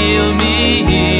heal me.